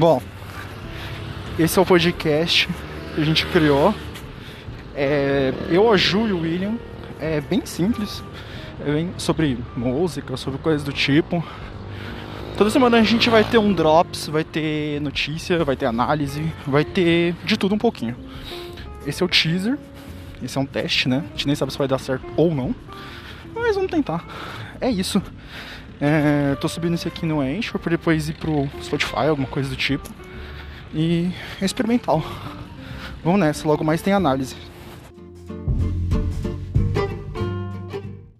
Bom, esse é o podcast que a gente criou. É, eu, a Ju e o William. É bem simples. É bem sobre música, sobre coisas do tipo. Toda semana a gente vai ter um drops, vai ter notícia, vai ter análise, vai ter de tudo um pouquinho. Esse é o teaser. Esse é um teste, né? A gente nem sabe se vai dar certo ou não. Mas vamos tentar. É isso. É, tô subindo esse aqui no Anchor para depois ir pro Spotify, alguma coisa do tipo. E é experimental. Vamos nessa, logo mais tem análise.